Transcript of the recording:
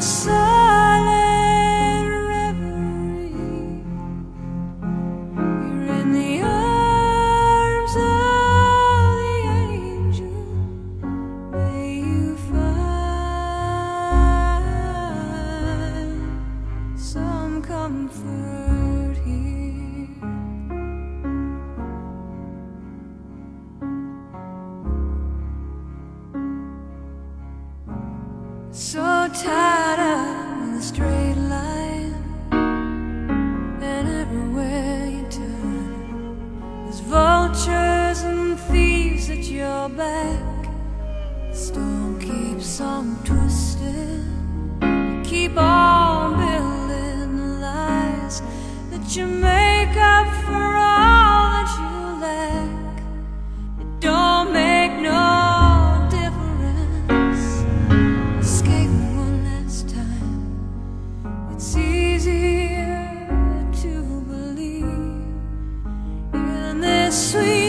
Your silent reverie. You're in the arms of the angel. May you find some comfort here. So tied straight line, and everywhere you turn, there's vultures and thieves at your back. The storm keeps on twisting. Keep on building the lies that you made. sweet.